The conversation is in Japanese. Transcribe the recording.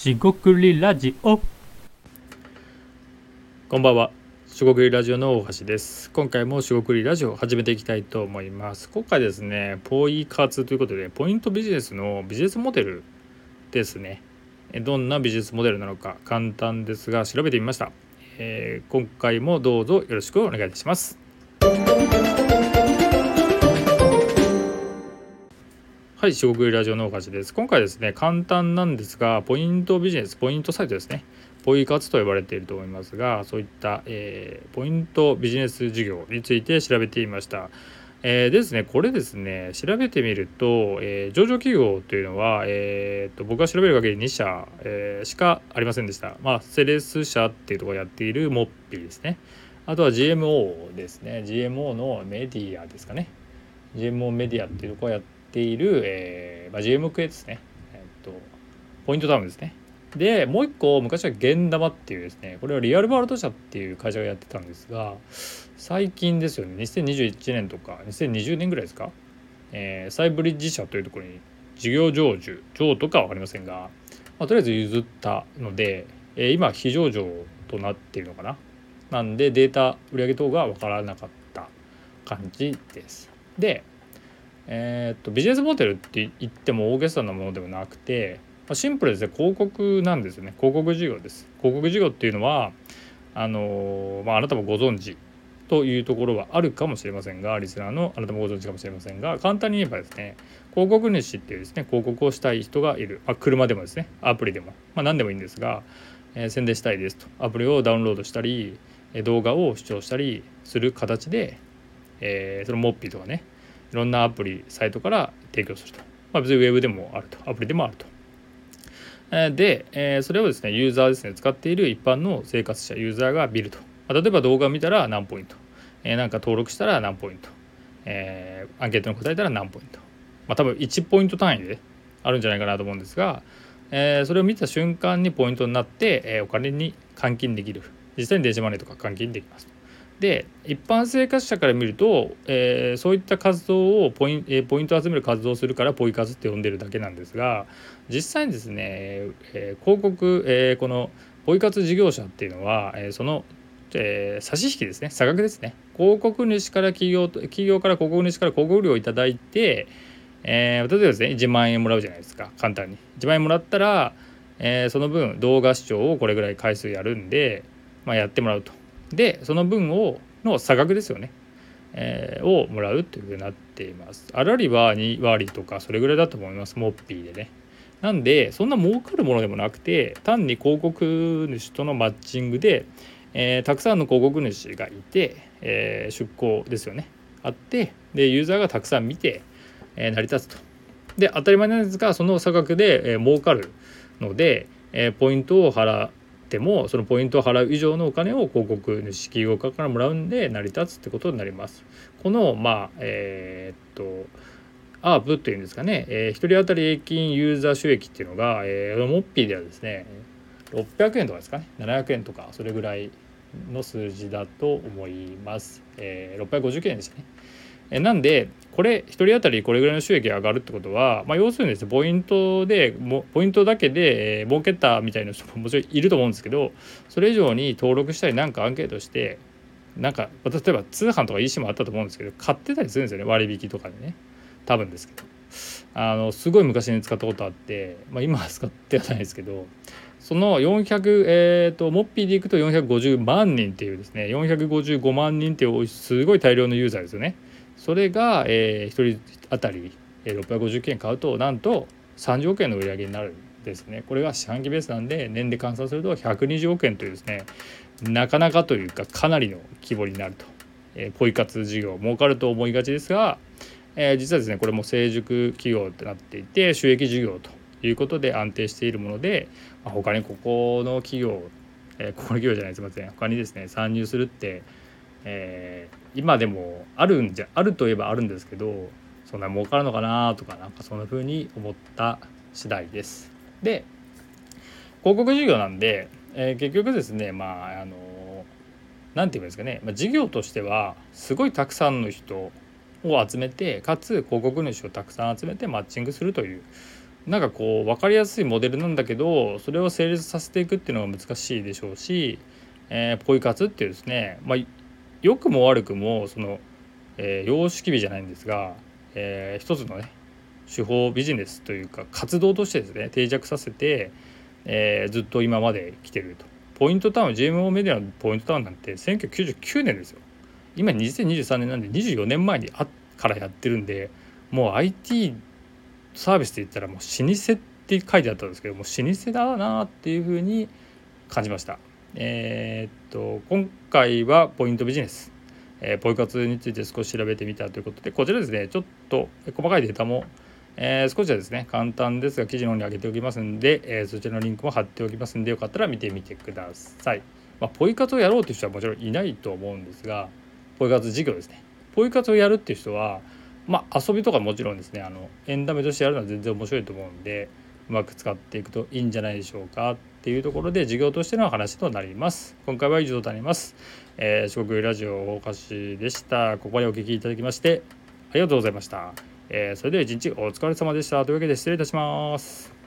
しごくりラジオ。こんばんは。しごくりラジオの大橋です。今回もしごくりラジオを始めていきたいと思います。今回ですねポイ活ということでポイントビジネスのビジネスモデルですね。どんなビジネスモデルなのか簡単ですが調べてみました、えー、今回もどうぞよろしくお願いいたします。はい、四国ラジオのおかしです。今回ですね、簡単なんですが、ポイントビジネス、ポイントサイトですね、ポイ活と呼ばれていると思いますが、そういった、えー、ポイントビジネス事業について調べていました。えー、ですね、これですね、調べてみると、えー、上場企業というのは、えーと、僕が調べる限り2社、えー、しかありませんでした。まあ、セレス社っていうところをやっているモッピーですね。あとは GMO ですね。GMO のメディアですかね。GMO メディアっていうところをやってている、えーまあ、GMK ですね、えっと、ポイントタウンですね。でもう一個昔は現玉っていうですねこれはリアルワールド社っていう会社がやってたんですが最近ですよね。2021年とか2020年ぐらいですか、えー、サイブリッジ社というところに事業成就上とかは分かりませんが、まあ、とりあえず譲ったので、えー、今非上場となっているのかな？なんでデータ売上等が分からなかった感じです。でえ、っとビジネスモデルって言っても大げさなものではなくてシンプルですね。広告なんですよね。広告事業です。広告事業っていうのはあのまあ、あなたもご存知というところはあるかもしれませんがリスナーのあなたもご存知かもしれませんが簡単に言えばですね広告主っていうですね広告をしたい人がいる、まあ、車でもですねアプリでも、まあ、何でもいいんですが、えー、宣伝したいですと。アプリをダウンロードしたり動画を視聴したりする形で、えー、そのモッピーとかねいろんなアプリサイトから提供すると、まあ、別にウェブでもあると。アプリでもあると。で、えそれをですねユーザーですね使っている一般の生活者ユーザーが見ると、例えば動画を見たら何ポイント、え、なんか登録したら何ポイント、え、アンケートに答えたら何ポイント。まあ多分1ポイント単位であるんじゃないかなと思うんですが、え、それを見た瞬間にポイントになって、え、お金に換金できる。実際に電子マネーとか換金できます。で一般生活者から見ると、えー、そういった活動をポイン,、えー、ポイントを集める活動をするからポイ活って呼んでるだけなんですが実際にですね、えー、広告、えー、このポイ活事業者っていうのは、えー、その、えー、差し引きですね差額ですね広告主から企業企業から広告主から広告料を頂いて、えー、例えばですね1万円もらうじゃないですか簡単に。1万円もらったら、えー、その分動画視聴をこれぐらい回数やるんで、まあ、やってもらうと。でその分をの差額ですよね、えー、をもらうというふうになっています。あらりは2割とかそれぐらいだと思います。モッピーでね。なんでそんな儲かるものでもなくて単に広告主とのマッチングで、えー、たくさんの広告主がいて、えー、出向ですよね。あってでユーザーがたくさん見て、え、成り立つと。で当たり前なんですがその差額で、えー、儲かるので、え、ポイントを払ってもそのポイントを払う以上のお金を広告主企業家からもらうんで成り立つってことになります。このまあえー、っとアープっていうんですかね、えー、1人当たり平均ユーザー収益っていうのが、えー、モッピーではですね600円とかですかね。700円とかそれぐらいの数字だと思います、えー、650円でしたね。えなんでこれ1人当たりこれぐらいの収益が上がるってことは、まあ、要するにですねポイントでポイントだけで、えー、儲けたみたいな人ももちろんいると思うんですけどそれ以上に登録したりなんかアンケートしてなんか例えば通販とか EC もあったと思うんですけど買ってたりするんですよね割引とかでね多分ですけどあのすごい昔に使ったことあって、まあ、今は使ってはないですけどその400えっ、ー、とモッピーでいくと450万人っていうですね455万人っていうすごい大量のユーザーですよね。それが、えー、1人当たり650件買うとなんと30億円の売り上げになるんですね。これが四半期ベースなんで年で換算すると120億円というですねなかなかというかかなりの規模になると、えー、ポイ活事業儲かると思いがちですが、えー、実はですねこれも成熟企業となっていて収益事業ということで安定しているもので、まあ、他にここの企業、えー、ここの企業じゃないすみません。他にですね参入するってえー、今でもあるんじゃあるといえばあるんですけどそんな儲かるのかなとかなんかそんな風に思った次第です。で広告事業なんで、えー、結局ですねまああの何て言うんですかね、まあ、事業としてはすごいたくさんの人を集めてかつ広告主をたくさん集めてマッチングするというなんかこう分かりやすいモデルなんだけどそれを成立させていくっていうのが難しいでしょうし、えー、ポイ活っていうですね、まあ、良くも悪くもその、えー、様式美じゃないんですが、えー、一つのね手法ビジネスというか活動としてですね定着させて、えー、ずっと今まで来てると。ポイントタウン GMO メディアのポイントタウンなんて1999年ですよ。今2023年なんで24年前にあからやってるんでもう IT サービスで言ったらもう老舗って書いてあったんですけどもう老舗だなっていうふうに感じました。えー、っと今回はポイントビジネス、えー、ポイ活について少し調べてみたということでこちらですねちょっと細かいデータもえー、少しはですね簡単ですが記事の方に上げておきますんで、えー、そちらのリンクも貼っておきますんでよかったら見てみてください。まあ、ポイ活をやろうという人はもちろんいないと思うんですがポイ活事業ですね。ポイ活をやるっていう人はまあ遊びとかもちろんですねあのエンタメとしてやるのは全然面白いと思うんでうまく使っていくといいんじゃないでしょうか。っていうところで事業としての話となります。今回は以上となります、えー、四国ラジオ大橋でした。ここまでお聞きいただきましてありがとうございました。えー、それでは一日お疲れ様でした。というわけで失礼いたします。